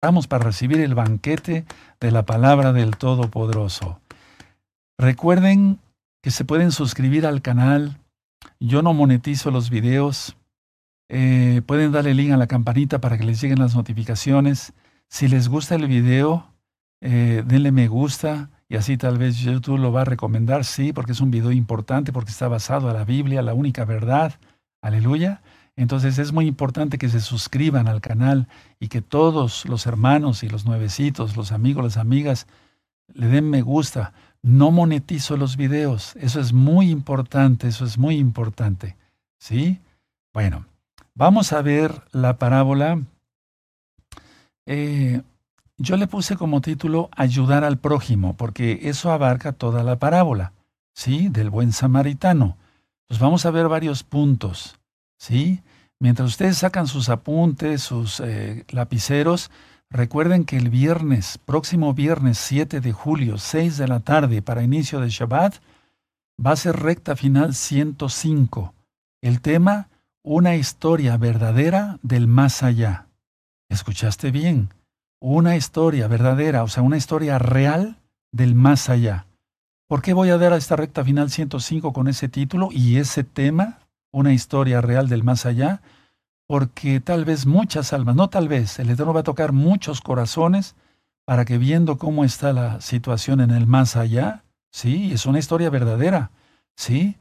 preparamos para recibir el banquete de la palabra del Todopoderoso. Recuerden que se pueden suscribir al canal. Yo no monetizo los videos. Eh, pueden darle link a la campanita para que les lleguen las notificaciones. Si les gusta el video, eh, denle me gusta y así tal vez YouTube lo va a recomendar, sí, porque es un video importante, porque está basado a la Biblia, la única verdad. Aleluya. Entonces es muy importante que se suscriban al canal y que todos los hermanos y los nuevecitos, los amigos, las amigas, le den me gusta. No monetizo los videos. Eso es muy importante, eso es muy importante. ¿Sí? Bueno, vamos a ver la parábola. Eh, yo le puse como título Ayudar al prójimo, porque eso abarca toda la parábola, ¿sí? Del buen samaritano. Pues vamos a ver varios puntos, ¿sí? Mientras ustedes sacan sus apuntes, sus eh, lapiceros, recuerden que el viernes, próximo viernes 7 de julio, 6 de la tarde, para inicio de Shabbat, va a ser recta final 105. El tema, una historia verdadera del más allá. ¿Escuchaste bien? una historia verdadera, o sea, una historia real del más allá. ¿Por qué voy a dar a esta recta final 105 con ese título y ese tema, una historia real del más allá? Porque tal vez muchas almas, no tal vez, el Eterno va a tocar muchos corazones para que viendo cómo está la situación en el más allá, sí, es una historia verdadera, sí,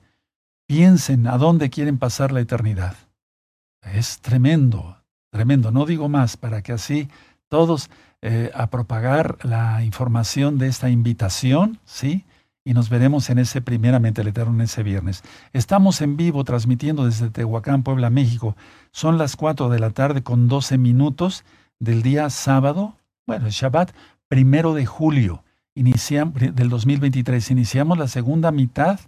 piensen a dónde quieren pasar la eternidad. Es tremendo, tremendo, no digo más para que así todos eh, a propagar la información de esta invitación, ¿sí? Y nos veremos en ese, primeramente, el Eterno, en ese viernes. Estamos en vivo transmitiendo desde Tehuacán, Puebla, México. Son las 4 de la tarde con 12 minutos del día sábado, bueno, el Shabbat, primero de julio iniciamos, del 2023. Iniciamos la segunda mitad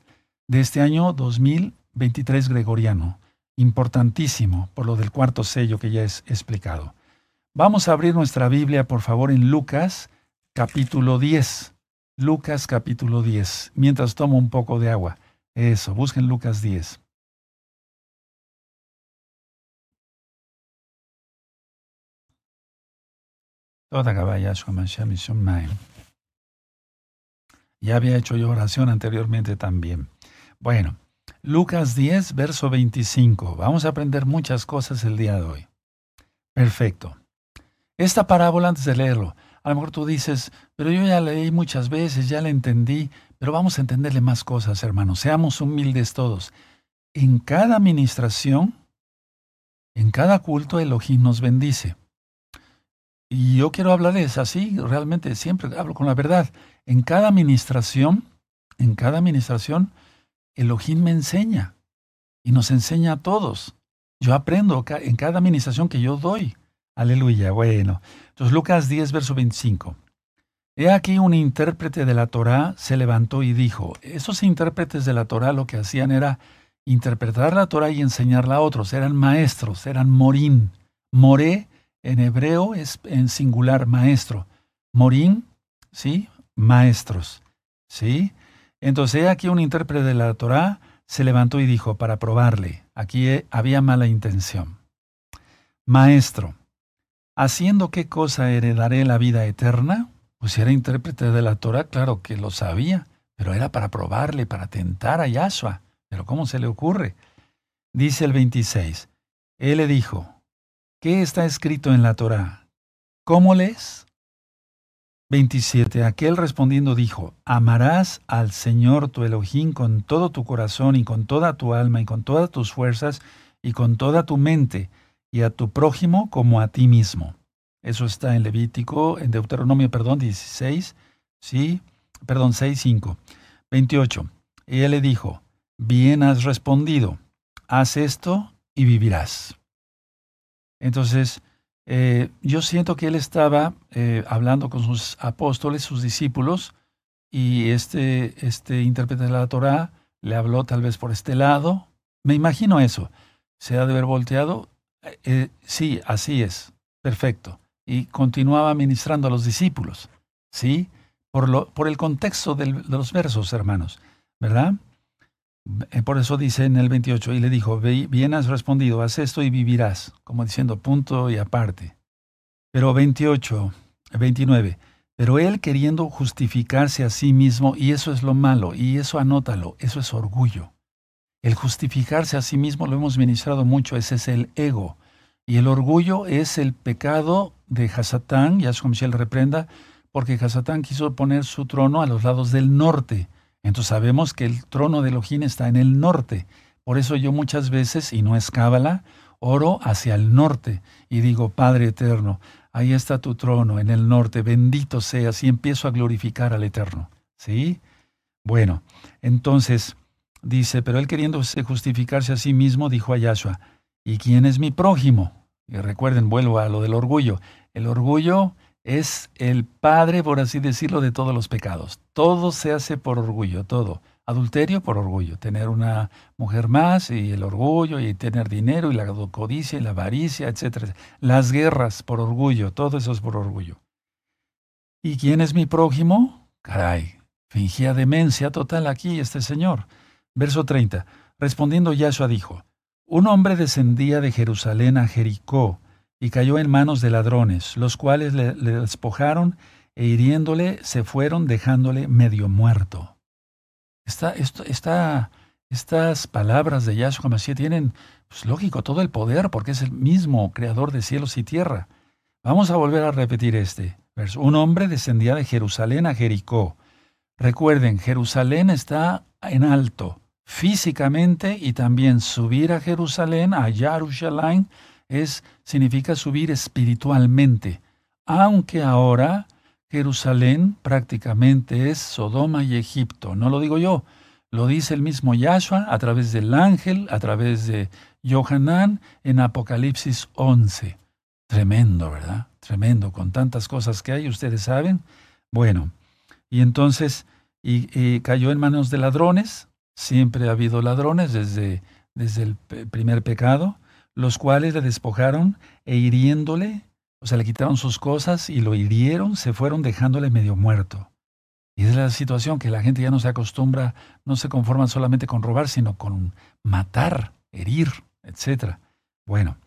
de este año 2023 gregoriano. Importantísimo por lo del cuarto sello que ya es explicado. Vamos a abrir nuestra Biblia, por favor, en Lucas capítulo 10. Lucas capítulo 10. Mientras tomo un poco de agua. Eso, busquen Lucas 10. Ya había hecho yo oración anteriormente también. Bueno, Lucas 10, verso 25. Vamos a aprender muchas cosas el día de hoy. Perfecto. Esta parábola, antes de leerlo, a lo mejor tú dices, pero yo ya leí muchas veces, ya la entendí, pero vamos a entenderle más cosas, hermanos. Seamos humildes todos. En cada administración, en cada culto, Elohim nos bendice. Y yo quiero hablarles así, realmente siempre hablo con la verdad. En cada administración, en cada administración, Elohim me enseña y nos enseña a todos. Yo aprendo en cada administración que yo doy. Aleluya, bueno. Entonces Lucas 10, verso 25. He aquí un intérprete de la Torá se levantó y dijo, esos intérpretes de la Torá lo que hacían era interpretar la Torá y enseñarla a otros, eran maestros, eran morín. Moré en hebreo es en singular maestro. Morín, ¿sí? Maestros, ¿sí? Entonces he aquí un intérprete de la Torá se levantó y dijo, para probarle, aquí había mala intención. Maestro, ¿Haciendo qué cosa heredaré la vida eterna? Pues era intérprete de la Torah, claro que lo sabía, pero era para probarle, para tentar a Yahshua. Pero ¿cómo se le ocurre? Dice el 26. Él le dijo, ¿qué está escrito en la Torah? ¿Cómo lees? 27. Aquel respondiendo dijo, amarás al Señor tu Elohim con todo tu corazón y con toda tu alma y con todas tus fuerzas y con toda tu mente y a tu prójimo como a ti mismo. Eso está en Levítico, en Deuteronomio, perdón, 16, sí, perdón, 6, 5. 28. Y él le dijo, bien has respondido, haz esto y vivirás. Entonces, eh, yo siento que él estaba eh, hablando con sus apóstoles, sus discípulos, y este, este intérprete de la Torah le habló tal vez por este lado. Me imagino eso. Se ha de haber volteado eh, sí, así es. Perfecto. Y continuaba ministrando a los discípulos. ¿Sí? Por, lo, por el contexto de los versos, hermanos. ¿Verdad? Eh, por eso dice en el 28, y le dijo, bien has respondido, haz esto y vivirás, como diciendo punto y aparte. Pero 28, 29. Pero él queriendo justificarse a sí mismo, y eso es lo malo, y eso anótalo, eso es orgullo. El justificarse a sí mismo lo hemos ministrado mucho, ese es el ego. Y el orgullo es el pecado de Hasatán, Yahshua Michel reprenda, porque Hasatán quiso poner su trono a los lados del norte. Entonces sabemos que el trono de Elohim está en el norte. Por eso yo muchas veces, y no es cábala, oro hacia el norte y digo, Padre eterno, ahí está tu trono en el norte, bendito seas, y empiezo a glorificar al eterno. ¿Sí? Bueno, entonces dice, pero él queriendo justificarse a sí mismo, dijo a Yahshua, ¿y quién es mi prójimo? Y recuerden, vuelvo a lo del orgullo. El orgullo es el padre, por así decirlo, de todos los pecados. Todo se hace por orgullo, todo. Adulterio por orgullo, tener una mujer más y el orgullo y tener dinero y la codicia y la avaricia, etc. Las guerras por orgullo, todo eso es por orgullo. ¿Y quién es mi prójimo? Caray, fingía demencia total aquí este señor. Verso 30. Respondiendo Yahshua dijo, Un hombre descendía de Jerusalén a Jericó y cayó en manos de ladrones, los cuales le, despojaron e hiriéndole se fueron dejándole medio muerto. estas palabras de Yahshua Mashiach tienen, pues lógico, todo el poder porque es el mismo creador de cielos y tierra. Vamos a volver a repetir este verso. Un hombre descendía de Jerusalén a Jericó. Recuerden, Jerusalén está en alto físicamente y también subir a Jerusalén, a Jerusalén, es, significa subir espiritualmente, aunque ahora Jerusalén prácticamente es Sodoma y Egipto. No lo digo yo, lo dice el mismo Yahshua a través del ángel, a través de Johanán en Apocalipsis 11. Tremendo, ¿verdad? Tremendo, con tantas cosas que hay, ustedes saben. Bueno, y entonces, y, cayó en manos de ladrones, siempre ha habido ladrones desde, desde el primer pecado, los cuales le despojaron e hiriéndole, o sea, le quitaron sus cosas y lo hirieron, se fueron dejándole medio muerto. Y es la situación que la gente ya no se acostumbra, no se conforma solamente con robar, sino con matar, herir, etc. Bueno,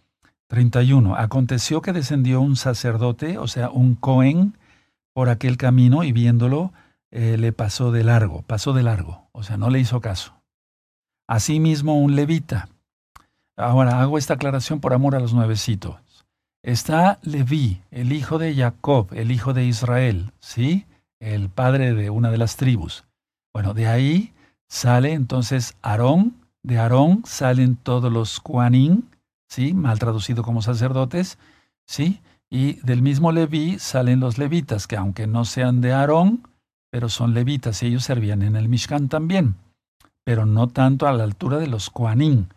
31. Aconteció que descendió un sacerdote, o sea, un Cohen, por aquel camino y viéndolo, eh, le pasó de largo, pasó de largo, o sea, no le hizo caso. Asimismo, un levita, Ahora hago esta aclaración por amor a los nuevecitos. Está Leví, el hijo de Jacob, el hijo de Israel, ¿sí? El padre de una de las tribus. Bueno, de ahí sale entonces Aarón, de Aarón salen todos los Kuanín, ¿sí? Mal traducido como sacerdotes, ¿sí? Y del mismo Leví salen los levitas, que aunque no sean de Aarón, pero son levitas y ellos servían en el Mishkan también, pero no tanto a la altura de los Kuanín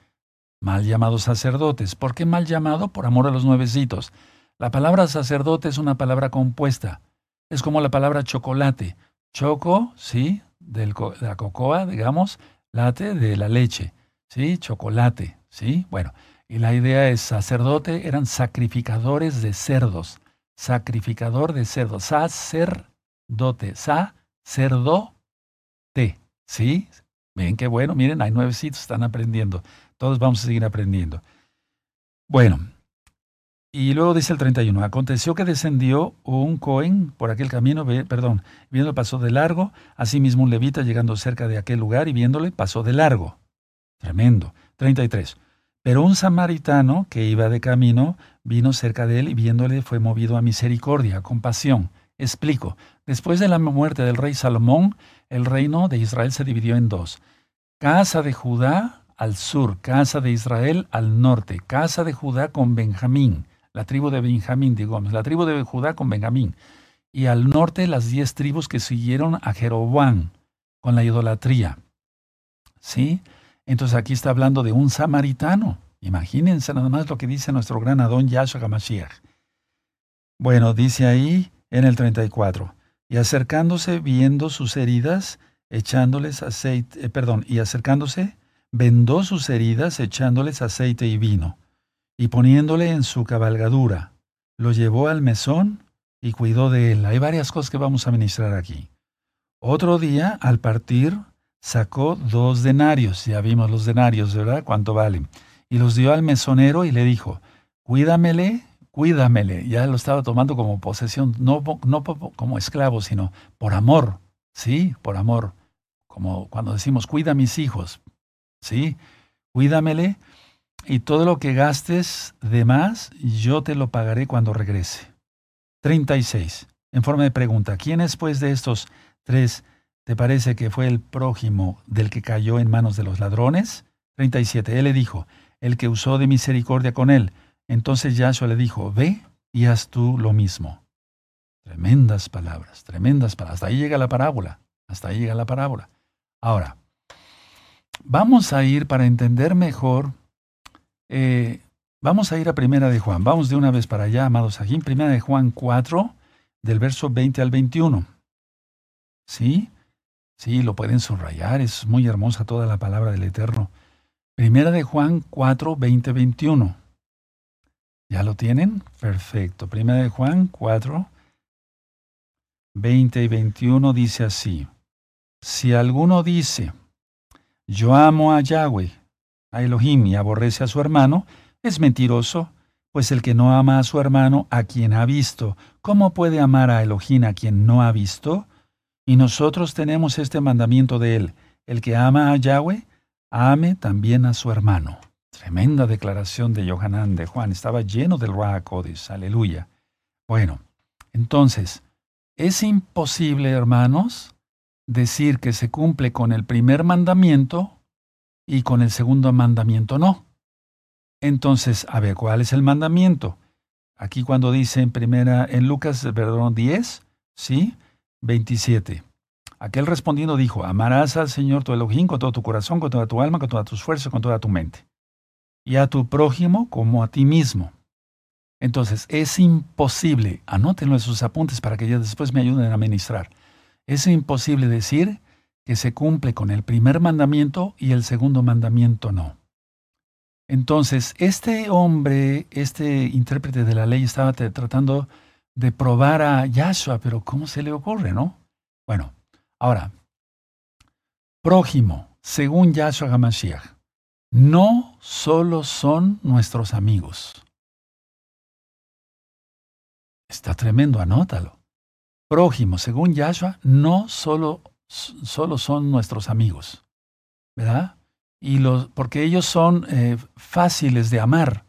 mal llamados sacerdotes. ¿Por qué mal llamado? Por amor a los nuevecitos. La palabra sacerdote es una palabra compuesta. Es como la palabra chocolate. Choco, sí, de la cocoa, digamos, late de la leche, sí, chocolate, sí. Bueno, y la idea es sacerdote, eran sacrificadores de cerdos. Sacrificador de cerdos. Sacerdote. Sacerdote. ¿Sí? Ven qué bueno, miren, hay nuevecitos, están aprendiendo. Todos vamos a seguir aprendiendo. Bueno, y luego dice el 31, aconteció que descendió un Cohen por aquel camino, perdón, viéndole pasó de largo, asimismo un levita llegando cerca de aquel lugar y viéndole pasó de largo. Tremendo. 33. Pero un samaritano que iba de camino vino cerca de él y viéndole fue movido a misericordia, a compasión. Explico. Después de la muerte del rey Salomón, el reino de Israel se dividió en dos. Casa de Judá al sur, casa de Israel al norte, casa de Judá con Benjamín, la tribu de Benjamín, digamos, la tribu de Judá con Benjamín, y al norte las diez tribus que siguieron a Jeroboam con la idolatría. ¿Sí? Entonces aquí está hablando de un samaritano. Imagínense nada más lo que dice nuestro gran Adón Yahshua HaMashiach. Bueno, dice ahí en el 34, y acercándose viendo sus heridas, echándoles aceite, eh, perdón, y acercándose, vendó sus heridas echándoles aceite y vino, y poniéndole en su cabalgadura, lo llevó al mesón y cuidó de él. Hay varias cosas que vamos a ministrar aquí. Otro día, al partir, sacó dos denarios, ya vimos los denarios, ¿verdad? ¿Cuánto valen? Y los dio al mesonero y le dijo, cuídamele, cuídamele. Ya lo estaba tomando como posesión, no, no como esclavo, sino por amor, ¿sí? Por amor. Como cuando decimos, cuida a mis hijos, ¿sí? Cuídamele y todo lo que gastes de más, yo te lo pagaré cuando regrese. 36. En forma de pregunta, ¿quién es pues de estos tres te parece que fue el prójimo del que cayó en manos de los ladrones? 37. Él le dijo, el que usó de misericordia con él. Entonces Yahshua le dijo, ve y haz tú lo mismo. Tremendas palabras, tremendas palabras. Hasta ahí llega la parábola, hasta ahí llega la parábola. Ahora, vamos a ir para entender mejor, eh, vamos a ir a Primera de Juan. Vamos de una vez para allá, amados aquí, Primera de Juan 4, del verso 20 al 21. ¿Sí? Sí, lo pueden subrayar, es muy hermosa toda la palabra del Eterno. Primera de Juan 4, 20, 21. ¿Ya lo tienen? Perfecto. Primera de Juan 4, 20 y 21 dice así. Si alguno dice, yo amo a Yahweh, a Elohim y aborrece a su hermano, es mentiroso, pues el que no ama a su hermano, a quien ha visto, ¿cómo puede amar a Elohim a quien no ha visto? Y nosotros tenemos este mandamiento de él, el que ama a Yahweh, ame también a su hermano. Tremenda declaración de Johanán de Juan. Estaba lleno del Ruach Aleluya. Bueno, entonces, es imposible, hermanos, decir que se cumple con el primer mandamiento y con el segundo mandamiento no. Entonces, a ver, ¿cuál es el mandamiento? Aquí cuando dice en primera, en Lucas, perdón, 10, ¿sí? 27. Aquel respondiendo dijo, amarás al Señor tu Elohim con todo tu corazón, con toda tu alma, con todas tus fuerzas, con toda tu mente y a tu prójimo como a ti mismo. Entonces, es imposible, anótenlo en sus apuntes para que ya después me ayuden a ministrar. Es imposible decir que se cumple con el primer mandamiento y el segundo mandamiento no. Entonces, este hombre, este intérprete de la ley, estaba tratando de probar a Yahshua, pero ¿cómo se le ocurre, no? Bueno, ahora, prójimo, según Yahshua Hamashiach no solo son nuestros amigos. Está tremendo, anótalo. Prójimo, según Yahshua, no solo, solo son nuestros amigos, ¿verdad? Y los, porque ellos son eh, fáciles de amar,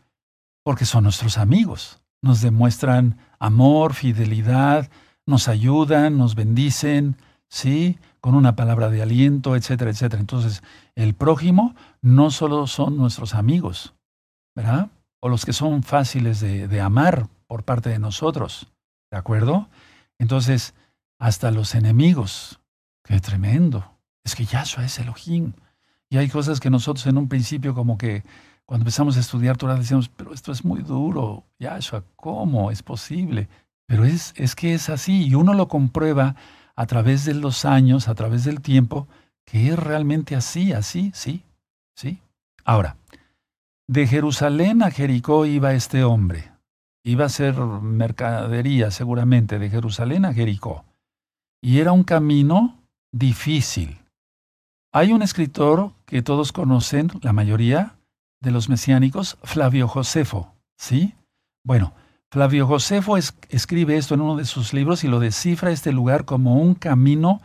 porque son nuestros amigos. Nos demuestran amor, fidelidad, nos ayudan, nos bendicen, ¿sí? Con una palabra de aliento, etcétera, etcétera. Entonces, el prójimo no solo son nuestros amigos, ¿verdad? O los que son fáciles de, amar por parte de nosotros, ¿de acuerdo? Entonces, hasta los enemigos. Qué tremendo. Es que Yahshua es Elohim. Y hay cosas que nosotros en un principio como que cuando empezamos a estudiar Torah decíamos, pero esto es muy duro. Yahshua, ¿cómo es posible? Pero es, es que es así y uno lo comprueba a través de los años, a través del tiempo, que es realmente así, así, sí, sí. Ahora, de Jerusalén a Jericó iba este hombre. Iba a ser mercadería seguramente de Jerusalén a Jericó. Y era un camino difícil. Hay un escritor que todos conocen, la mayoría de los mesiánicos, Flavio Josefo, ¿sí? Bueno, Flavio Josefo escribe esto en uno de sus libros y lo descifra este lugar como un camino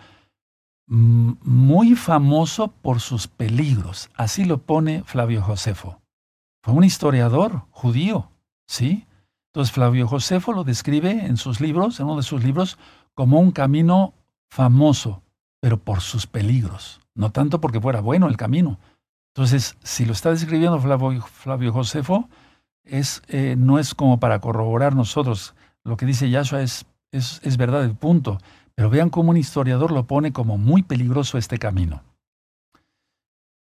mm, muy famoso por sus peligros. Así lo pone Flavio Josefo. Fue un historiador judío, ¿sí? Entonces Flavio Josefo lo describe en sus libros, en uno de sus libros, como un camino famoso, pero por sus peligros, no tanto porque fuera bueno el camino. Entonces, si lo está describiendo Flavio, Flavio Josefo, es, eh, no es como para corroborar nosotros. Lo que dice Yahshua es, es, es verdad, el punto. Pero vean cómo un historiador lo pone como muy peligroso este camino.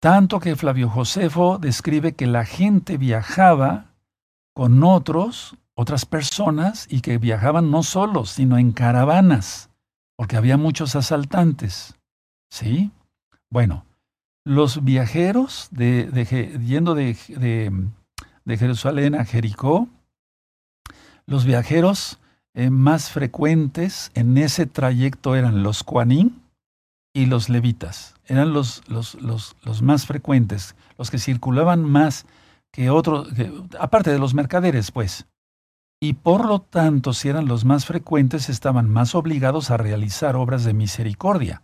Tanto que Flavio Josefo describe que la gente viajaba con otros, otras personas, y que viajaban no solos, sino en caravanas, porque había muchos asaltantes. ¿Sí? Bueno, los viajeros de, yendo de, de Jerusalén a Jericó, los viajeros eh, más frecuentes en ese trayecto eran los Kuanín y los levitas. Eran los, los, los, más frecuentes, los que circulaban más que otros, aparte de los mercaderes, pues. y por lo tanto, si eran los más frecuentes, estaban más obligados a realizar obras de misericordia.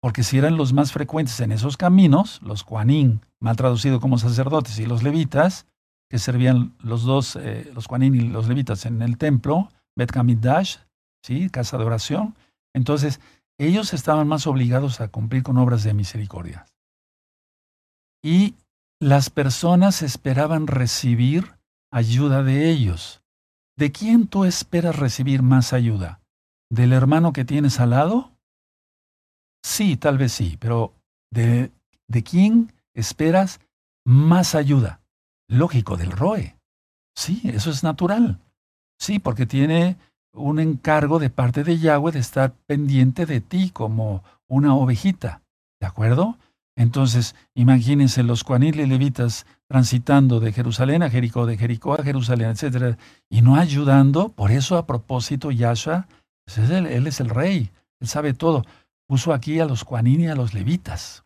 Porque si eran los más frecuentes en esos caminos, los Kuanin, mal traducido como sacerdotes, y los levitas, que servían los dos, eh, los Kuanin y los levitas en el templo, Bet Kamidash, ¿sí? casa de oración, entonces ellos estaban más obligados a cumplir con obras de misericordia. Y las personas esperaban recibir ayuda de ellos. ¿De quién tú esperas recibir más ayuda? ¿Del hermano que tienes al lado? Sí, tal vez sí, pero ¿de, de quién esperas más ayuda? Lógico, del ROE. Sí, eso es natural. Sí, porque tiene un encargo de parte de Yahweh de estar pendiente de ti como una ovejita. ¿De acuerdo? Entonces, imagínense los cuanil y levitas transitando de Jerusalén a Jericó, de Jericó a Jerusalén, etc. Y no ayudando. Por eso, a propósito, Yahshua, pues él, es el rey, él sabe todo. Puso aquí a los cuanil y a los levitas.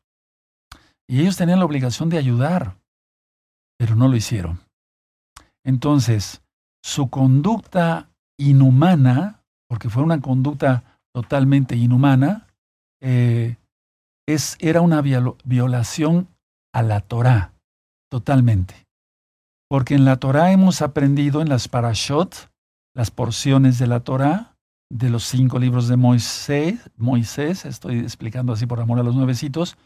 Y ellos tenían la obligación de ayudar, pero no lo hicieron. Entonces, su conducta inhumana, porque fue una conducta totalmente inhumana, eh, es, era una violación a la Torá, totalmente. Porque en la Torá hemos aprendido en las parashot, las porciones de la Torá, de los cinco libros de Moisés, Moisés, estoy explicando así por amor a los nuevecitos,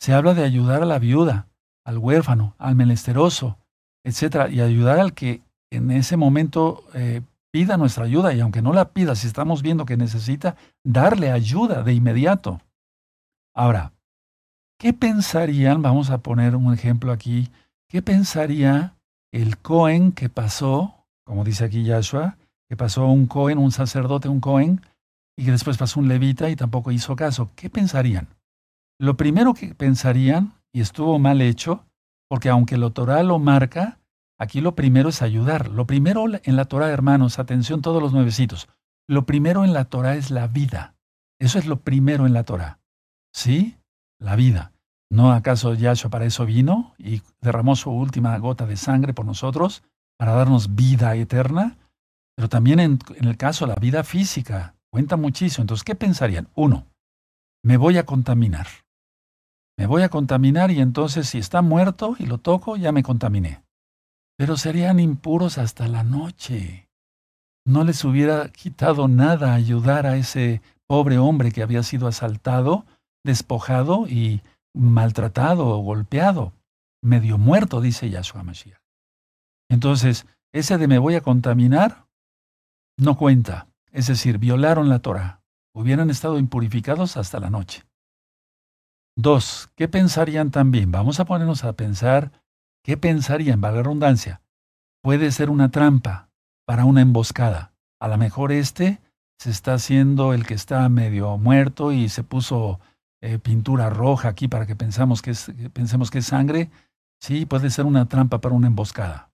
se habla de ayudar a la viuda, al huérfano, al menesteroso, etc. Y ayudar al que en ese momento eh, pida nuestra ayuda. Y aunque no la pida, si estamos viendo que necesita, darle ayuda de inmediato. Ahora, ¿qué pensarían? Vamos a poner un ejemplo aquí. ¿Qué pensaría el Cohen que pasó, como dice aquí Yahshua, que pasó un Cohen, un sacerdote, un Cohen, y que después pasó un levita y tampoco hizo caso? ¿Qué pensarían? Lo primero que pensarían, y estuvo mal hecho, porque aunque el Torah lo marca, aquí lo primero es ayudar. Lo primero en la Torah, hermanos, atención todos los nuevecitos, lo primero en la Torah es la vida. Eso es lo primero en la Torah. ¿Sí? La vida. ¿No acaso Yahshua para eso vino y derramó su última gota de sangre por nosotros para darnos vida eterna? Pero también en, el caso de la vida física, cuenta muchísimo. Entonces, ¿qué pensarían? Uno, me voy a contaminar. Me voy a contaminar y entonces si está muerto y lo toco, ya me contaminé. Pero serían impuros hasta la noche. No les hubiera quitado nada ayudar a ese pobre hombre que había sido asaltado despojado y maltratado o golpeado, medio muerto, dice Yahshua Mashiach. Entonces, ese de me voy a contaminar no cuenta. Es decir, violaron la Torah. Hubieran estado impurificados hasta la noche. Dos, ¿qué pensarían también? Vamos a ponernos a pensar, ¿qué pensarían? Valga la redundancia. Puede ser una trampa para una emboscada. A lo mejor este se está haciendo el que está medio muerto y se puso eh, pintura roja aquí para que que pensemos que es sangre, sí, puede ser una trampa para una emboscada.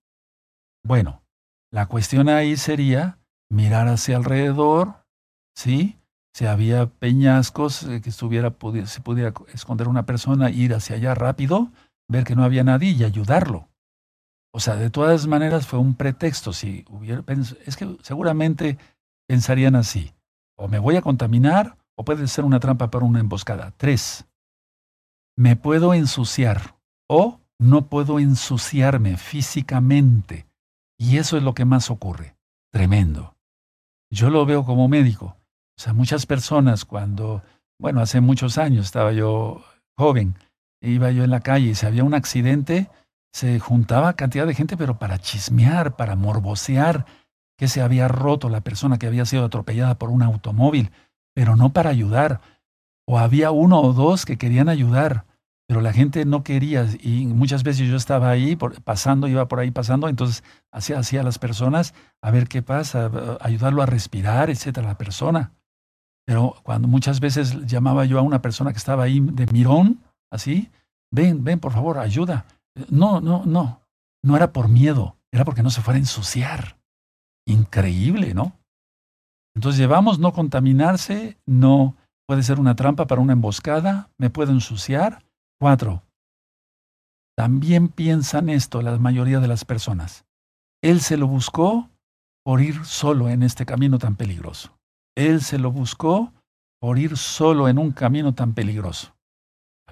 Bueno, la cuestión ahí sería mirar hacia alrededor, ¿sí? Si había peñascos eh, que estuviera, se pudiera esconder una persona, ir hacia allá rápido, ver que no había nadie y ayudarlo. O sea, de todas maneras fue un pretexto. Si hubiera, es que seguramente pensarían así. O me voy a contaminar o puede ser una trampa para una emboscada. Tres, me puedo ensuciar o no puedo ensuciarme físicamente. Y eso es lo que más ocurre. Tremendo. Yo lo veo como médico. O sea, muchas personas cuando, bueno, hace muchos años estaba yo joven, iba yo en la calle y si había un accidente, se juntaba cantidad de gente, pero para chismear, para morbosear que se había roto la persona que había sido atropellada por un automóvil pero no para ayudar. O había uno o dos que querían ayudar, pero la gente no quería. Y muchas veces yo estaba ahí pasando, iba por ahí pasando, entonces hacía así a las personas a ver qué pasa, ayudarlo a respirar, etcétera, la persona. Pero cuando muchas veces llamaba yo a una persona que estaba ahí de mirón, así, ven, ven, por favor, ayuda. No, no, no. No era por miedo, era porque no se fuera a ensuciar. Increíble, ¿no? Entonces llevamos no contaminarse, no puede ser una trampa para una emboscada, me puedo ensuciar. Cuatro, también piensan esto la mayoría de las personas. Él se lo buscó por ir solo en este camino tan peligroso. Él se lo buscó por ir solo en un camino tan peligroso.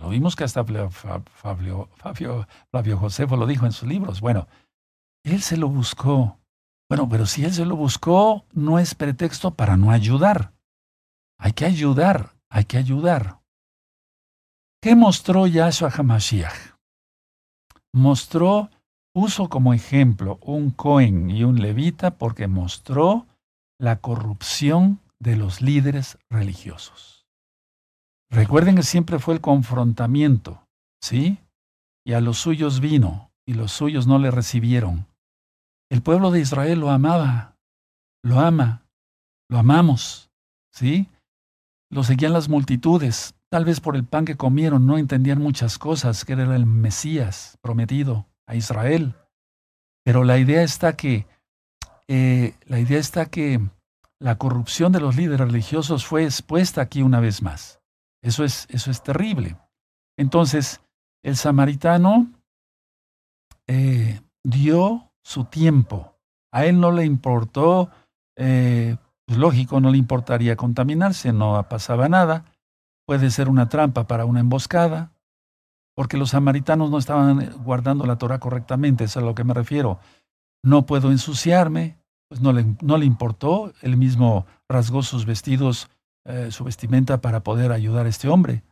Lo vimos que hasta Fabio, Flavio Josefo lo dijo en sus libros. Bueno, él se lo buscó. Bueno, pero si él se lo buscó, no es pretexto para no ayudar. Hay que ayudar, hay que ayudar. ¿Qué mostró Yahshua HaMashiach? Mostró, puso como ejemplo un Cohen y un levita porque mostró la corrupción de los líderes religiosos. Recuerden que siempre fue el confrontamiento, ¿sí? Y a los suyos vino, y los suyos no le recibieron. El pueblo de Israel lo amaba, lo ama, lo amamos, ¿sí? Lo seguían las multitudes, tal vez por el pan que comieron, no entendían muchas cosas, que era el Mesías prometido a Israel. Pero la idea está que, eh, la idea está que la corrupción de los líderes religiosos fue expuesta aquí una vez más. Eso es, eso es terrible. Entonces, el samaritano eh, dio su tiempo. A él no le importó, eh, pues lógico, no le importaría contaminarse, no pasaba nada. Puede ser una trampa para una emboscada, porque los samaritanos no estaban guardando la Torah correctamente, es a lo que me refiero. No puedo ensuciarme, pues no le, no le importó, él mismo rasgó sus vestidos, eh, su vestimenta para poder ayudar a este hombre.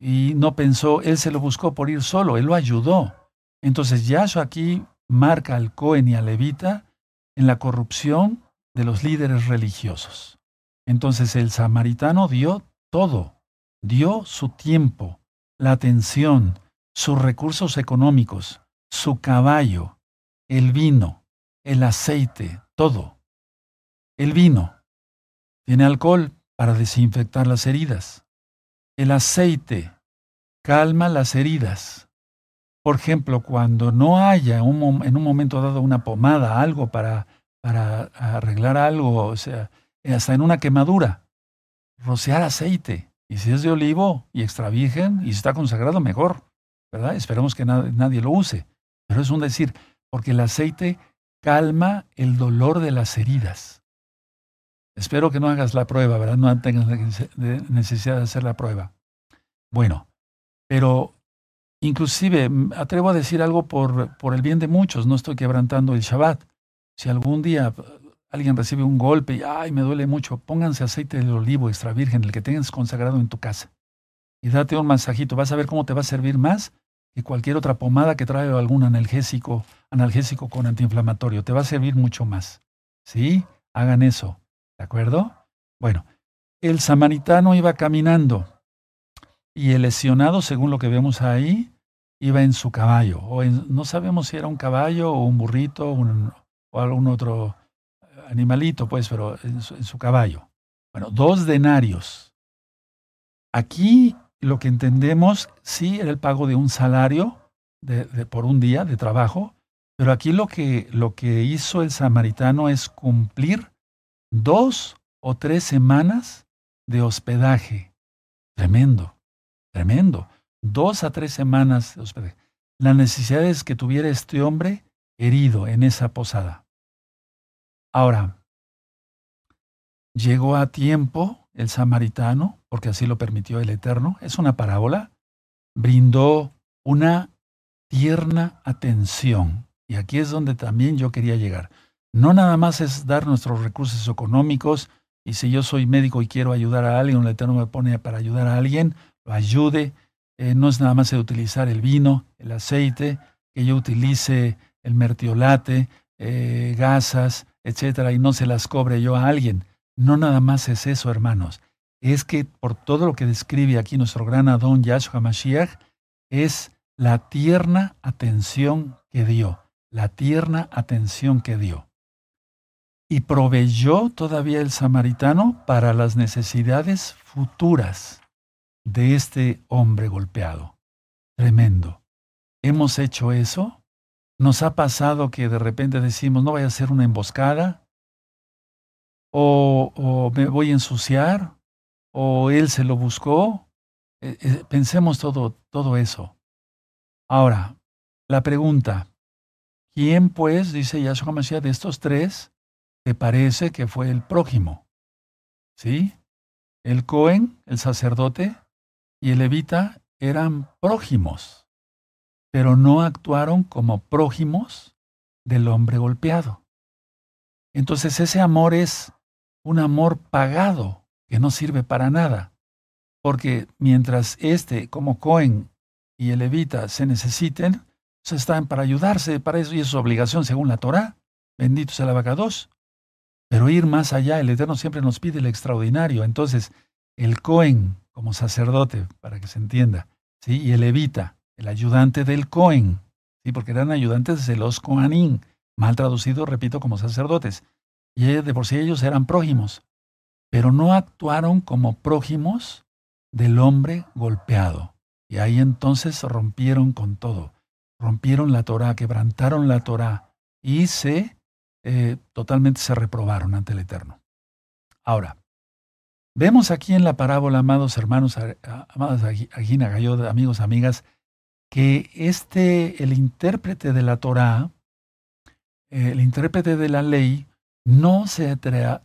Y no pensó, él se lo buscó por ir solo, él lo ayudó. Entonces Yahshua aquí marca al Cohen y al Levita en la corrupción de los líderes religiosos. Entonces el samaritano dio todo, dio su tiempo, la atención, sus recursos económicos, su caballo, el vino, el aceite, todo. El vino tiene alcohol para desinfectar las heridas. El aceite calma las heridas. Por ejemplo, cuando no haya en un momento dado una pomada, algo para, para arreglar algo, o sea, hasta en una quemadura, rociar aceite. Y si es de olivo y extra virgen y está consagrado, mejor. ¿Verdad? Esperemos que nadie lo use. Pero es un decir, porque el aceite calma el dolor de las heridas. Espero que no hagas la prueba, ¿verdad? No tengas necesidad de hacer la prueba. Bueno, pero inclusive atrevo a decir algo por, por el bien de muchos, no estoy quebrantando el Shabbat. Si algún día alguien recibe un golpe y, ay, me duele mucho, pónganse aceite de olivo extra virgen, el que tengas consagrado en tu casa. Y date un masajito, vas a ver cómo te va a servir más que cualquier otra pomada que trae algún analgésico, analgésico con antiinflamatorio. Te va a servir mucho más. ¿Sí? Hagan eso. ¿De acuerdo? Bueno, el samaritano iba caminando y el lesionado, según lo que vemos ahí, iba en su caballo. O no sabemos si era un caballo o un burrito o algún otro animalito, pues, pero en su, en su caballo. Bueno, dos denarios. Aquí lo que entendemos, sí, era el pago de un salario de, por un día de trabajo, pero aquí lo que, lo que hizo el samaritano es cumplir dos o tres semanas de hospedaje. Tremendo, tremendo. Dos a tres semanas de hospedaje. La necesidad es que tuviera este hombre herido en esa posada. Ahora, llegó a tiempo el samaritano, porque así lo permitió el Eterno, es una parábola, brindó una tierna atención. Y aquí es donde también yo quería llegar. No nada más es dar nuestros recursos económicos y si yo soy médico y quiero ayudar a alguien, el Eterno me pone para ayudar a alguien, lo ayude. Eh, no es nada más utilizar el vino, el aceite, que yo utilice el mertiolate, eh, gasas, etcétera, y no se las cobre yo a alguien. No nada más es eso, hermanos. Es que por todo lo que describe aquí nuestro gran Adón Yahshua Mashiach, es la tierna atención que dio, la tierna atención que dio. Y proveyó todavía el samaritano para las necesidades futuras de este hombre golpeado. Tremendo. ¿Hemos hecho eso? ¿Nos ha pasado que de repente decimos, no vaya a ser una emboscada? O, me voy a ensuciar, o él se lo buscó. Eh, eh, pensemos todo, todo eso. Ahora, la pregunta, ¿quién pues, dice Yahshua Mashiach, de estos tres, te parece que fue el prójimo? ¿Sí? El Cohen, el sacerdote, y el levita eran prójimos, pero no actuaron como prójimos del hombre golpeado. Entonces ese amor es un amor pagado que no sirve para nada, porque mientras este, como Cohen y el levita, se necesiten, se están para ayudarse, para eso y es su obligación según la Torah. Bendito sea el abacados. Pero ir más allá, el Eterno siempre nos pide el extraordinario. Entonces, el Cohen como sacerdote, para que se entienda, ¿sí? y el levita, el ayudante del Cohen, ¿sí? porque eran ayudantes de los Kohanim, mal traducido, repito, como sacerdotes. Y de por sí ellos eran prójimos, pero no actuaron como prójimos del hombre golpeado. Y ahí entonces rompieron con todo. Rompieron la Torah, quebrantaron la Torah y se eh, totalmente se reprobaron ante el Eterno. Ahora, vemos aquí en la parábola, amados hermanos, amadas Agina Gayod, amigos, amigas, que este, el intérprete de la Torah, el intérprete de la ley, no se,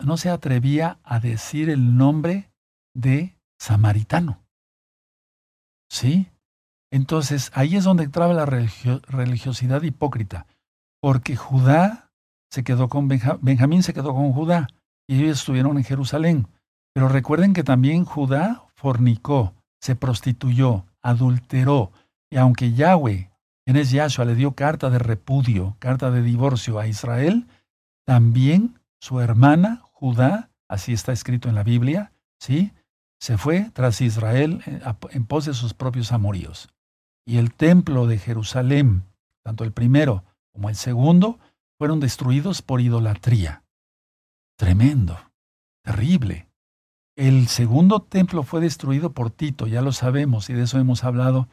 no se atrevía a decir el nombre de samaritano. ¿Sí? Entonces, ahí es donde entraba la religiosidad hipócrita, porque Judá se quedó con Benjamín, se quedó con Judá, y ellos estuvieron en Jerusalén. Pero recuerden que también Judá fornicó, se prostituyó, adulteró, y aunque Yahweh, quien es Yahshua, le dio carta de repudio, carta de divorcio a Israel, también su hermana Judá, así está escrito en la Biblia, ¿sí? se fue tras Israel eh, en pos de sus propios amoríos. Y el templo de Jerusalén, tanto el primero como el segundo, fueron destruidos por idolatría. Tremendo, terrible. El segundo templo fue destruido por Tito, ya lo sabemos, y de eso hemos hablado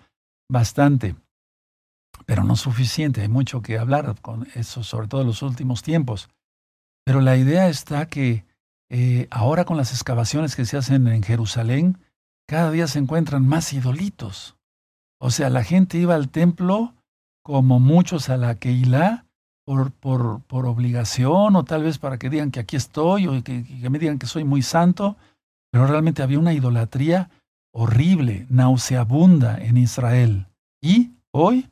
bastante. Pero no suficiente, hay mucho que hablar con eso, sobre todo en los últimos tiempos. Pero la idea está que eh, ahora con las excavaciones que se hacen en Jerusalén, cada día se encuentran más idolitos. O sea, la gente iba al templo como muchos a la Keilah por, por, por obligación o tal vez para que digan que aquí estoy o que, que me digan que soy muy santo, pero realmente había una idolatría horrible, nauseabunda en Israel. Y hoy,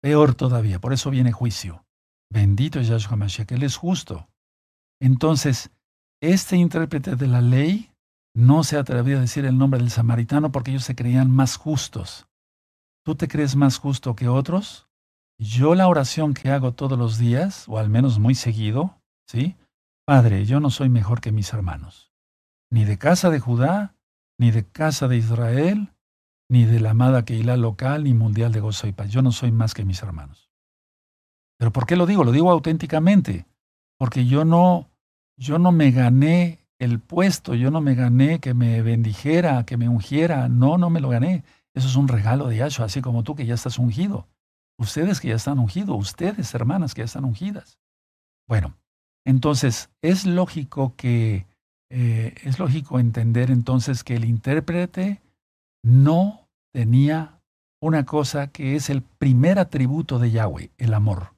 peor todavía, por eso viene juicio. Bendito es Yahshua Mashiach, Él es justo. Entonces, este intérprete de la ley no se atrevía a decir el nombre del samaritano porque ellos se creían más justos. ¿Tú te crees más justo que otros? Yo la oración que hago todos los días, o al menos muy seguido, ¿sí? Padre, yo no soy mejor que mis hermanos, ni de casa de Judá, ni de casa de Israel, ni de la amada Keilah local, ni mundial de gozo y paz. Yo no soy más que mis hermanos. ¿Pero por qué lo digo? Lo digo auténticamente, porque yo no yo no me gané el puesto, yo no me gané que me bendijera, que me ungiera, no, no me lo gané. Eso es un regalo de Yahshua, así como tú que ya estás ungido. Ustedes que ya están ungidos, ustedes hermanas que ya están ungidas. Bueno, entonces es lógico que eh, es lógico entender entonces que el intérprete no tenía una cosa que es el primer atributo de Yahweh, el amor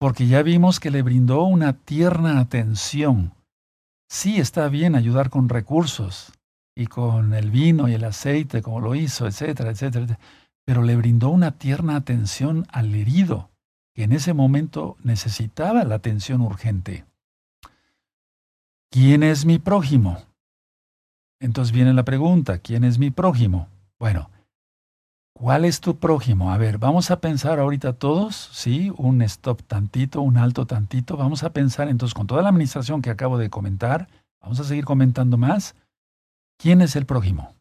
porque ya vimos que le brindó una tierna atención. Sí, está bien ayudar con recursos y con el vino y el aceite, como lo hizo, etcétera, etcétera, pero le brindó una tierna atención al herido, que en ese momento necesitaba la atención urgente. ¿Quién es mi prójimo? Entonces viene la pregunta, ¿quién es mi prójimo? Bueno, ¿Cuál es tu prójimo? A ver, vamos a pensar ahorita todos, ¿sí? Un stop tantito, un alto tantito. Vamos a pensar entonces con toda la administración que acabo de comentar, vamos a seguir comentando más. ¿Quién es el prójimo?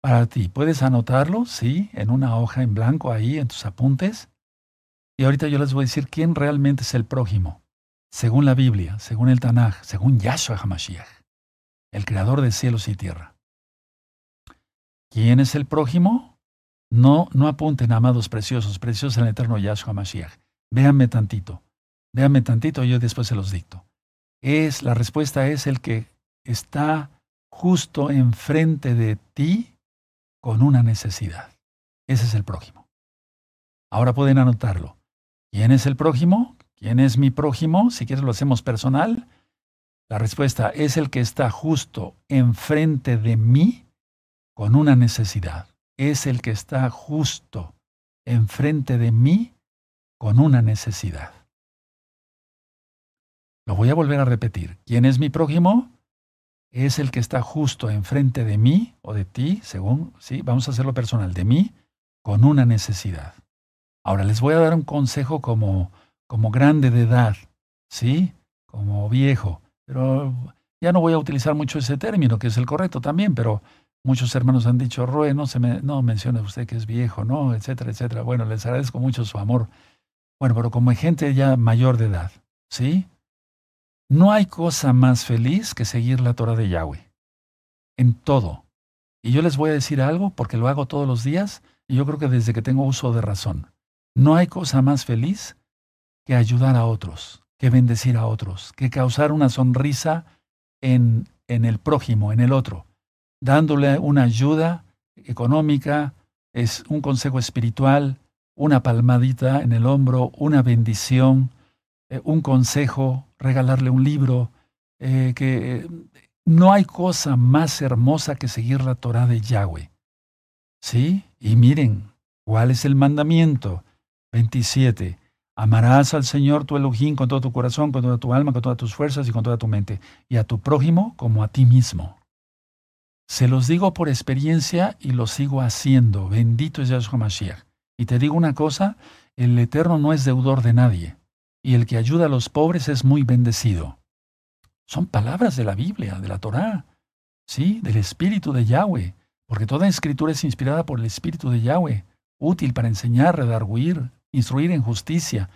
Para ti, ¿puedes anotarlo? Sí, en una hoja en blanco ahí, en tus apuntes. Y ahorita yo les voy a decir quién realmente es el prójimo, según la Biblia, según el Tanaj, según Yahshua HaMashiach, el creador de cielos y tierra. ¿Quién es el prójimo? No, no apunten, amados preciosos, preciosos en el eterno Yahshua Mashiach. Véanme tantito, véanme tantito, yo después se los dicto. Es, la respuesta es el que está justo enfrente de ti con una necesidad. Ese es el prójimo. Ahora pueden anotarlo. ¿Quién es el prójimo? ¿Quién es mi prójimo? Si quieres lo hacemos personal. La respuesta es el que está justo enfrente de mí con una necesidad. Es el que está justo enfrente de mí con una necesidad. Lo voy a volver a repetir. ¿Quién es mi prójimo? Es el que está justo enfrente de mí o de ti, según, sí, vamos a hacerlo personal, de mí, con una necesidad. Ahora les voy a dar un consejo como, como grande de edad, ¿sí? Como viejo. Pero ya no voy a utilizar mucho ese término, que es el correcto también, pero muchos hermanos han dicho, Roe, no, se me, no mencione usted que es viejo, no, etcétera, etcétera. Bueno, les agradezco mucho su amor. Bueno, pero como gente ya mayor de edad, ¿sí? No hay cosa más feliz que seguir la Torah de Yahweh. En todo. Y yo les voy a decir algo porque lo hago todos los días y yo creo que desde que tengo uso de razón. No hay cosa más feliz que ayudar a otros, que bendecir a otros, que causar una sonrisa en, en el prójimo, en el otro, dándole una ayuda económica, es un consejo espiritual, una palmadita en el hombro, una bendición, eh, un consejo, regalarle un libro, eh, que eh, no hay cosa más hermosa que seguir la Torah de Yahweh. ¿Sí? Y miren, ¿cuál es el mandamiento? 27. Amarás al Señor tu Elohim con todo tu corazón, con toda tu alma, con todas tus fuerzas y con toda tu mente, y a tu prójimo como a ti mismo. Se los digo por experiencia y lo sigo haciendo. Bendito es Yahshua Mashiach. Y te digo una cosa, el Eterno no es deudor de nadie y el que ayuda a los pobres es muy bendecido. Son palabras de la Biblia, de la Torá, sí, del Espíritu de Yahweh, porque toda escritura es inspirada por el Espíritu de Yahweh, útil para enseñar, redarguir, instruir en justicia,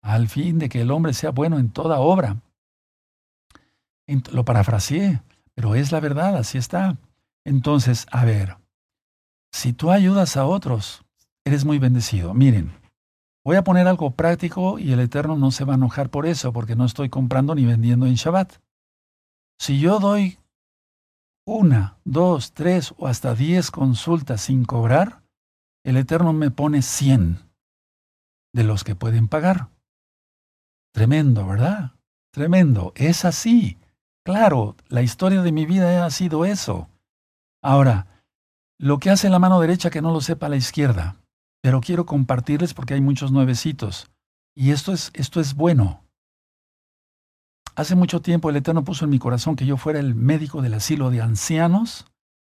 al fin de que el hombre sea bueno en toda obra. Lo parafraseé, pero es la verdad, así está. Entonces, a ver, si tú ayudas a otros, eres muy bendecido. Miren, Voy a poner algo práctico y el Eterno no se va a enojar por eso, porque no estoy comprando ni vendiendo en Shabbat. Si yo doy una, dos, tres o hasta diez consultas sin cobrar, el Eterno me pone cien de los que pueden pagar. Tremendo, ¿verdad? Tremendo. Es así. Claro, la historia de mi vida ha sido eso. Ahora, lo que hace la mano derecha que no lo sepa la izquierda pero quiero compartirles porque hay muchos nuevecitos. Y esto es, esto es bueno. Hace mucho tiempo el Eterno puso en mi corazón que yo fuera el médico del asilo de ancianos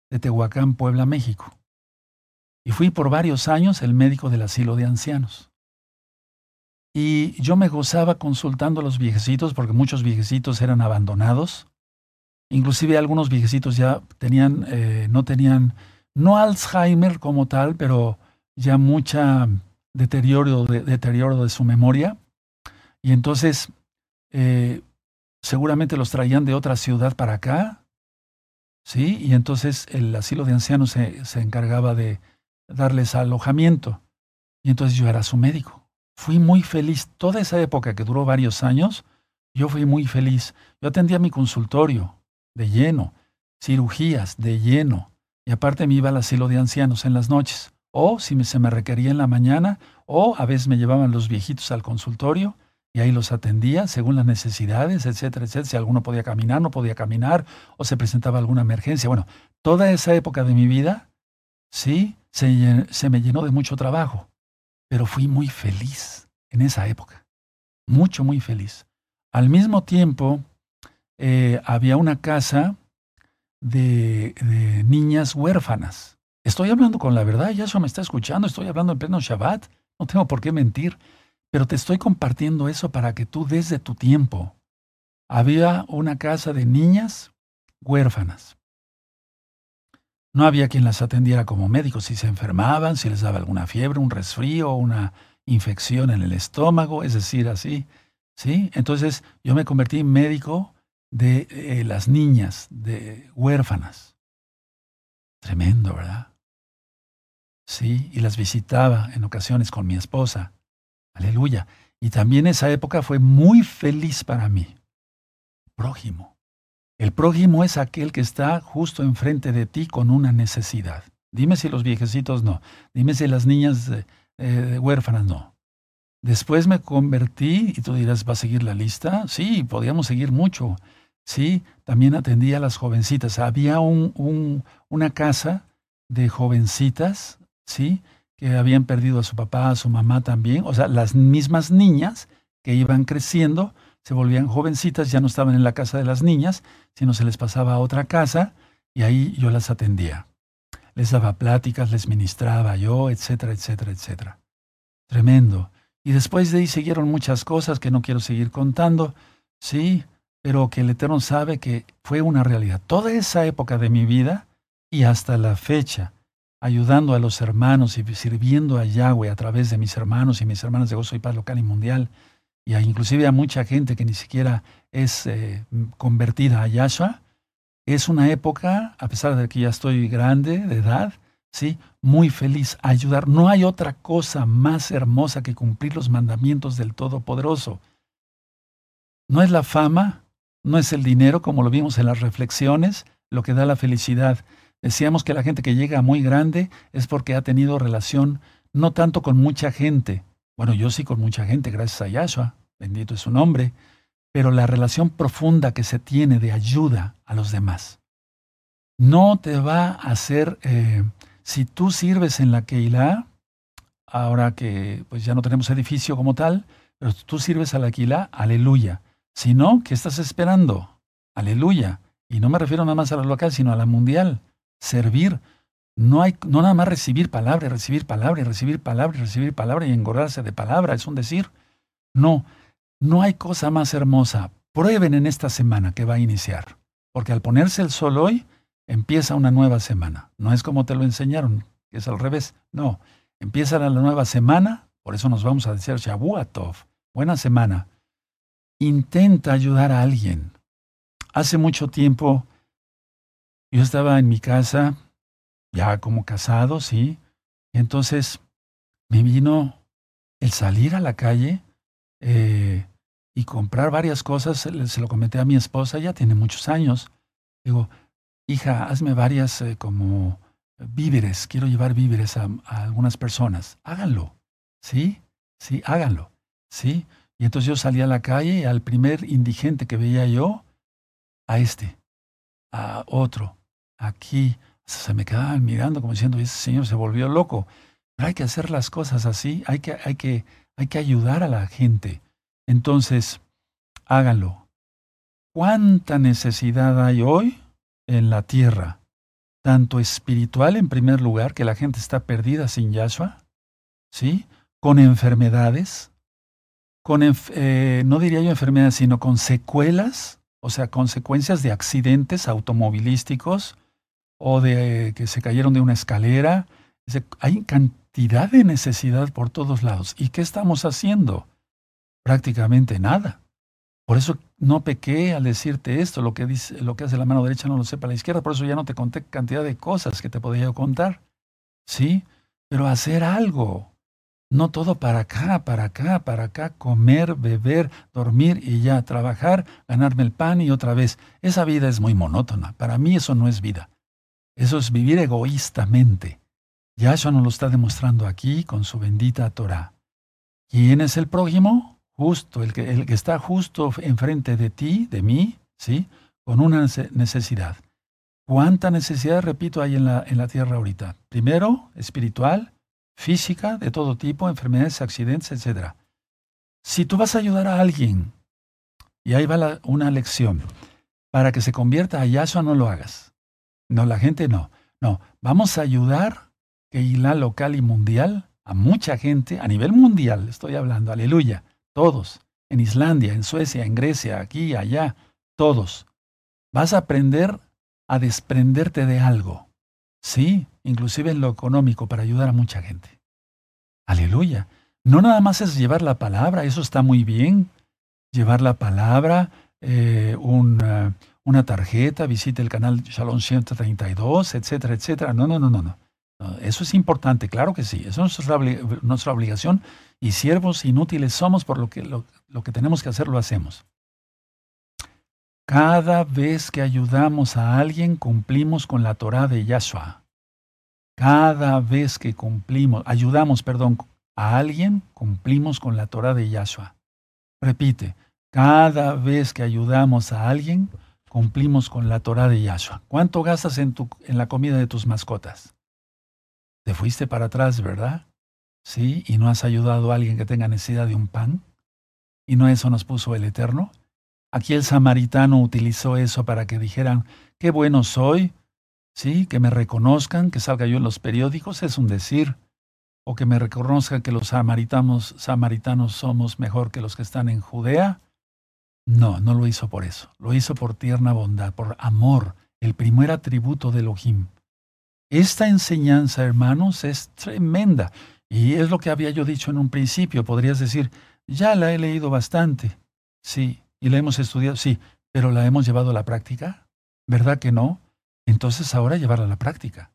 de Tehuacán, Puebla, México. Y fui por varios años el médico del asilo de ancianos. Y yo me gozaba consultando a los viejecitos, porque muchos viejecitos eran abandonados. Inclusive algunos viejecitos ya tenían, eh, no tenían, no Alzheimer como tal, pero ya mucha deterioro de, deterioro de su memoria y entonces eh, seguramente los traían de otra ciudad para acá, ¿sí? Y entonces el asilo de ancianos se, se encargaba de darles alojamiento y entonces yo era su médico. Fui muy feliz toda esa época que duró varios años. Yo fui muy feliz. Yo atendía mi consultorio de lleno, cirugías de lleno. Y aparte me iba al asilo de ancianos en las noches o si se me requería en la mañana, o a veces me llevaban los viejitos al consultorio y ahí los atendía según las necesidades, etcétera, etcétera. Si alguno podía caminar, no podía caminar, o se presentaba alguna emergencia. Bueno, toda esa época de mi vida, sí, se, se me llenó de mucho trabajo, pero fui muy feliz en esa época. Mucho, muy feliz. Al mismo tiempo, eh, había una casa de, de niñas huérfanas. Estoy hablando con la verdad, Yahshua me está escuchando, estoy hablando en pleno Shabbat, no tengo por qué mentir, pero te estoy compartiendo eso para que tú desde tu tiempo. Había una casa de niñas huérfanas. No había quien las atendiera como médicos si se enfermaban, si les daba alguna fiebre, un resfrío, una infección en el estómago, es decir, así. ¿sí? Entonces yo me convertí en médico de eh, las niñas, de huérfanas. Tremendo, ¿verdad? Sí, y las visitaba en ocasiones con mi esposa. Aleluya. Y también esa época fue muy feliz para mí. Prójimo. El prójimo es aquel que está justo enfrente de ti con una necesidad. Dime si los viejecitos no. Dime si las niñas eh, huérfanas no. Después me convertí, y tú dirás, ¿va a seguir la lista? Sí, podíamos seguir mucho. Sí, también atendía a las jovencitas. Había un, una casa de jovencitas, ¿sí? Que habían perdido a su papá, a su mamá también. O sea, las mismas niñas que iban creciendo, se volvían jovencitas, ya no estaban en la casa de las niñas, sino se les pasaba a otra casa y ahí yo las atendía. Les daba pláticas, les ministraba yo, etcétera, etcétera, etcétera. Tremendo. Y después de ahí siguieron muchas cosas que no quiero seguir contando, sí, pero que el Eterno sabe que fue una realidad. Toda esa época de mi vida y hasta la fecha, ayudando a los hermanos y sirviendo a Yahweh a través de mis hermanos y mis hermanas de Gozo y Paz local y mundial, y inclusive a mucha gente que ni siquiera es eh, convertida a Yahshua, es una época, a pesar de que ya estoy grande de edad, ¿sí? muy feliz ayudar. No hay otra cosa más hermosa que cumplir los mandamientos del Todopoderoso. No es la fama, no es el dinero, como lo vimos en las reflexiones, lo que da la felicidad. Decíamos que la gente que llega muy grande es porque ha tenido relación no tanto con mucha gente. Bueno, yo sí con mucha gente, gracias a Yahshua, bendito es su nombre, pero la relación profunda que se tiene de ayuda a los demás. No te va a hacer, eh, si tú sirves en la Keilah, ahora que pues ya no tenemos edificio como tal, pero tú sirves a la Keilah, aleluya. Si no, ¿qué estás esperando? Aleluya. Y no me refiero nada más a la local, sino a la mundial. Servir. No, hay, no nada más recibir palabra, recibir palabra, recibir palabra, recibir palabra y engordarse de palabra, es un decir. No, no hay cosa más hermosa. Prueben en esta semana que va a iniciar, porque al ponerse el sol hoy, empieza una nueva semana. No es como te lo enseñaron, que es al revés. No, empieza la nueva semana, por eso nos vamos a decir Shabuatov, buena semana. Intenta ayudar a alguien. Hace mucho tiempo yo estaba en mi casa, ya como casado, sí, entonces me vino el salir a la calle eh, y comprar varias cosas, se lo comenté a mi esposa, ya tiene muchos años. Digo, hija, hazme varias eh, como víveres, quiero llevar víveres a, algunas personas. Háganlo, ¿sí? Sí, háganlo, ¿sí? Y entonces yo salí a la calle y al primer indigente que veía yo, a este, a otro, aquí, se me quedaban mirando como diciendo, ese señor se volvió loco. Pero hay que hacer las cosas así, hay que, hay que, hay que ayudar a la gente. Entonces, háganlo. ¿Cuánta necesidad hay hoy en la tierra? Tanto espiritual en primer lugar, que la gente está perdida sin Yahshua, ¿sí? Con enfermedades, con, eh, no diría yo enfermedades, sino con secuelas, o sea, consecuencias de accidentes automovilísticos o de que se cayeron de una escalera. Hay cantidad de necesidad por todos lados. ¿Y qué estamos haciendo? prácticamente nada. Por eso no pequé al decirte esto, lo que, dice, lo que hace la mano derecha no lo sepa la izquierda, por eso ya no te conté cantidad de cosas que te podía contar. ¿Sí? Pero hacer algo. No todo para acá, para acá, para acá, comer, beber, dormir y ya, trabajar, ganarme el pan y otra vez. Esa vida es muy monótona. Para mí eso no es vida. Eso es vivir egoístamente. Yahshua nos lo está demostrando aquí con su bendita Torah. ¿Quién es el prójimo? justo, el que, el que está justo enfrente de ti, de mí, ¿sí? Con una necesidad. ¿Cuánta necesidad, repito, hay en la, en la tierra ahorita? Primero, espiritual, física, de todo tipo, enfermedades, accidentes, etc. Si tú vas a ayudar a alguien, y ahí va una lección, para que se convierta a Yahshua no lo hagas. No, la gente no. No, vamos a ayudar que la local y mundial, a mucha gente, a nivel mundial, estoy hablando, aleluya, todos, en Islandia, en Suecia, en Grecia, aquí, allá, todos. Vas a aprender a desprenderte de algo, sí, inclusive en lo económico, para ayudar a mucha gente. Aleluya. No nada más es llevar la palabra, eso está muy bien. Llevar la palabra, eh, una, una tarjeta, visite el canal Shalom 132, etcétera, etcétera. No, no, no, no, no. Eso es importante, claro que sí. Eso es nuestra obligación y siervos inútiles somos por lo que, lo, que tenemos que hacer lo hacemos. Cada vez que ayudamos a alguien cumplimos con la Torah de Yahshua. Cada vez que cumplimos, ayudamos, perdón, a alguien, cumplimos con la Torah de Yahshua. Repite, cada vez que ayudamos a alguien, cumplimos con la Torah de Yahshua. ¿Cuánto gastas en, en la comida de tus mascotas? Te fuiste para atrás, ¿verdad? Sí, y no has ayudado a alguien que tenga necesidad de un pan. ¿Y no eso nos puso el Eterno? Aquí el samaritano utilizó eso para que dijeran, qué bueno soy, sí, que me reconozcan, que salga yo en los periódicos, es un decir, o que me reconozcan que los samaritanos, samaritanos somos mejor que los que están en Judea. No, no lo hizo por eso, lo hizo por tierna bondad, por amor, el primer atributo de Elohim. Esta enseñanza, hermanos, es tremenda. Y es lo que había yo dicho en un principio. Podrías decir, ya la he leído bastante. Sí, y la hemos estudiado, sí, pero la hemos llevado a la práctica. ¿Verdad que no? Entonces ahora llevarla a la práctica.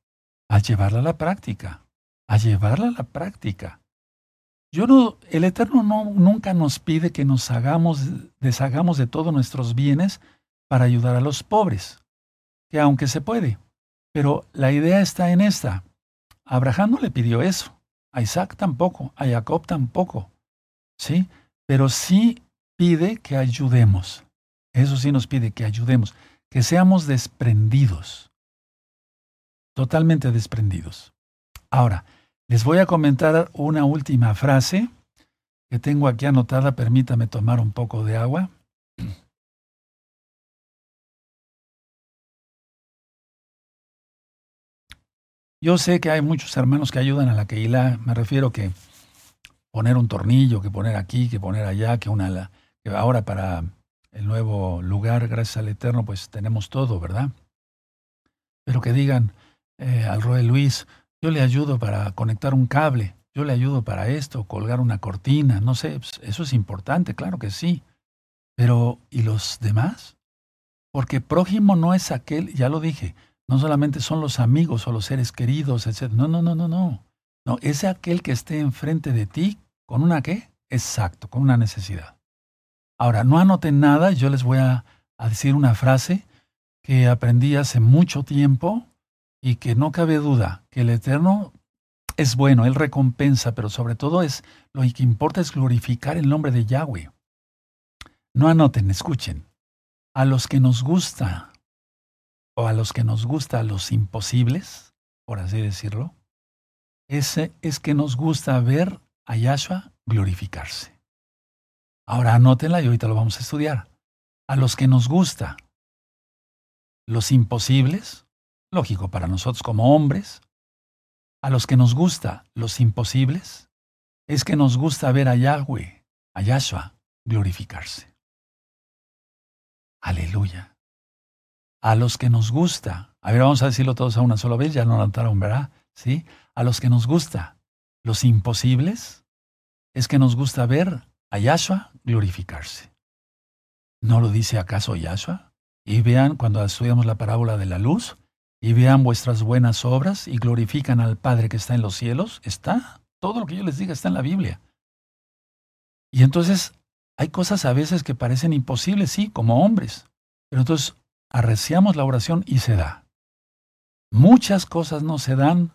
A llevarla a la práctica. A llevarla a la práctica. Yo no, el Eterno no, nunca nos pide que nos hagamos, deshagamos de todos nuestros bienes para ayudar a los pobres, que aunque se puede. Pero la idea está en esta. Abraham no le pidió eso. A Isaac tampoco, a Jacob tampoco. ¿Sí? Pero sí pide que ayudemos. Eso sí nos pide que ayudemos, que seamos desprendidos. Totalmente desprendidos. Ahora, les voy a comentar una última frase que tengo aquí anotada. Permítame tomar un poco de agua. Yo sé que hay muchos hermanos que ayudan a la Keilah, me refiero que poner un tornillo, que poner aquí, que poner allá, que una ahora para el nuevo lugar, gracias al Eterno, pues tenemos todo, ¿verdad? Pero que digan eh, al Roy Luis, yo le ayudo para conectar un cable, yo le ayudo para esto, colgar una cortina, no sé, pues, eso es importante, claro que sí. Pero, ¿y los demás? Porque prójimo no es aquel, ya lo dije, no solamente son los amigos o los seres queridos, etc. No, no, no, no, no. No, es aquel que esté enfrente de ti con una qué? Exacto, con una necesidad. Ahora, no anoten nada, yo les voy a, decir una frase que aprendí hace mucho tiempo y que no cabe duda que el Eterno es bueno, Él recompensa, pero sobre todo es lo que importa es glorificar el nombre de Yahweh. No anoten, escuchen. A los que nos gusta o a los que nos gusta los imposibles, por así decirlo, ese es que nos gusta ver a Yahshua glorificarse. Ahora anótenla y ahorita lo vamos a estudiar. A los que nos gusta los imposibles, lógico para nosotros como hombres, a los que nos gusta los imposibles, es que nos gusta ver a Yahweh, a Yahshua, glorificarse. Aleluya a los que nos gusta. A ver, vamos a decirlo todos a una sola vez, ya no lo notaron, ¿verdad? ¿Sí? A los que nos gusta. Los imposibles es que nos gusta ver a Yahshua glorificarse. ¿No lo dice acaso Yahshua? Y vean cuando estudiamos la parábola de la luz, y vean vuestras buenas obras y glorifican al Padre que está en los cielos. Está, todo lo que yo les diga está en la Biblia. Y entonces hay cosas a veces que parecen imposibles, sí, como hombres. Pero entonces arreciamos la oración y se da. Muchas cosas no se dan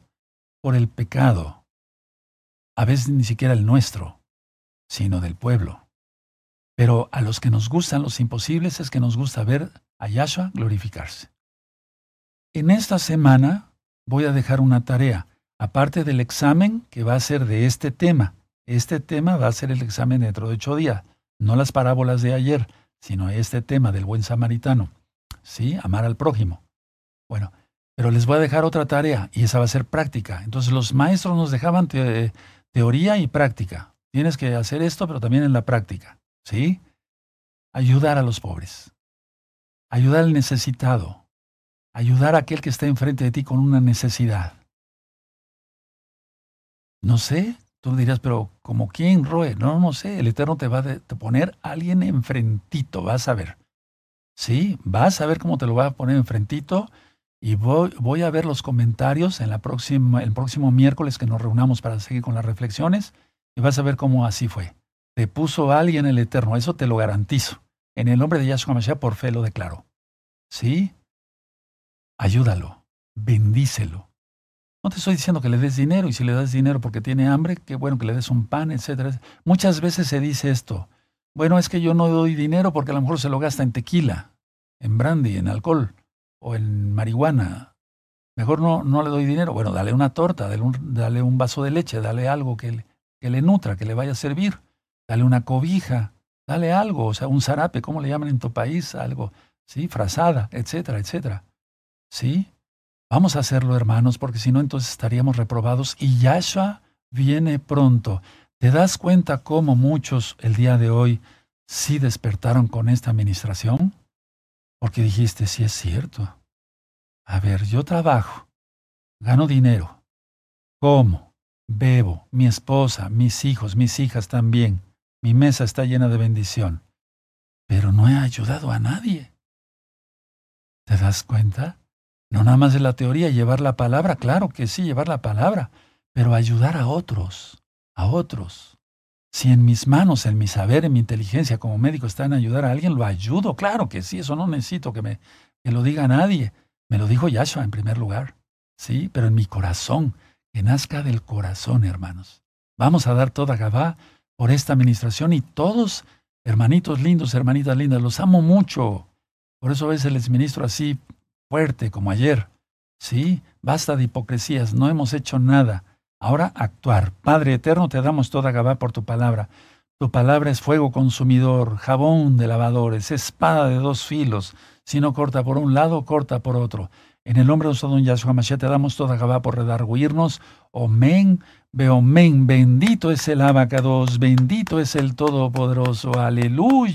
por el pecado, a veces ni siquiera el nuestro, sino del pueblo. Pero a los que nos gustan los imposibles es que nos gusta ver a Yahshua glorificarse. En esta semana voy a dejar una tarea, aparte del examen que va a ser de este tema. Este tema va a ser el examen dentro de ocho días, no las parábolas de ayer, sino este tema del buen samaritano. ¿sí? Amar al prójimo. Bueno, pero les voy a dejar otra tarea y esa va a ser práctica. Entonces los maestros nos dejaban teoría y práctica. Tienes que hacer esto, pero también en la práctica, ¿sí? Ayudar a los pobres. Ayudar al necesitado. Ayudar a aquel que está enfrente de ti con una necesidad. No sé, tú dirás, pero ¿como quién, Roe? No, no sé, el Eterno te va a poner a alguien enfrentito, vas a ver. Sí, vas a ver cómo te lo va a poner enfrentito y voy, voy a ver los comentarios en la próxima, el próximo miércoles que nos reunamos para seguir con las reflexiones y vas a ver cómo así fue. Te puso alguien el Eterno, eso te lo garantizo. En el nombre de Yahshua Mashiach por fe lo declaro. ¿Sí? Ayúdalo, bendícelo, No te estoy diciendo que le des dinero y si le das dinero porque tiene hambre, qué bueno que le des un pan, etcétera. Muchas veces se dice esto. Bueno, es que yo no doy dinero porque a lo mejor se lo gasta en tequila, en brandy, en alcohol o en marihuana. Mejor no, no le doy dinero. Bueno, dale una torta, dale un, dale un vaso de leche, dale algo que que le nutra, que le vaya a servir. Dale una cobija, dale algo, o sea, un zarape, ¿cómo le llaman en tu país? Algo, ¿sí? Frazada, etcétera, etcétera. ¿Sí? Vamos a hacerlo, hermanos, porque si no, entonces estaríamos reprobados y Yahshua viene pronto. ¿Te das cuenta cómo muchos el día de hoy sí despertaron con esta administración? Porque dijiste, sí es cierto. A ver, yo trabajo, gano dinero, como, bebo, mi esposa, mis hijos, mis hijas también. Mi mesa está llena de bendición, pero no he ayudado a nadie. ¿Te das cuenta? No nada más de la teoría, llevar la palabra, claro que sí, llevar la palabra, pero ayudar a otros, a otros. Si en mis manos, en mi saber, en mi inteligencia como médico está en ayudar a alguien, lo ayudo, claro que sí, eso no necesito que me que lo diga nadie. Me lo dijo Yahshua en primer lugar, sí, pero en mi corazón, que nazca del corazón, hermanos. Vamos a dar toda Gabá por esta administración y todos, hermanitos lindos, hermanitas lindas, los amo mucho. Por eso a veces les ministro así fuerte como ayer. Sí, basta de hipocresías, no hemos hecho nada. Ahora actuar. Padre eterno, te damos toda Gabá por tu palabra. Tu palabra es fuego consumidor, jabón de lavadores, espada de dos filos. Si no corta por un lado, corta por otro. En el nombre de nuestro don Yahshua Mashiach te damos toda Gabá por redarguirnos. Omen, men. Bendito es el abacados, bendito es el Todopoderoso. Aleluya.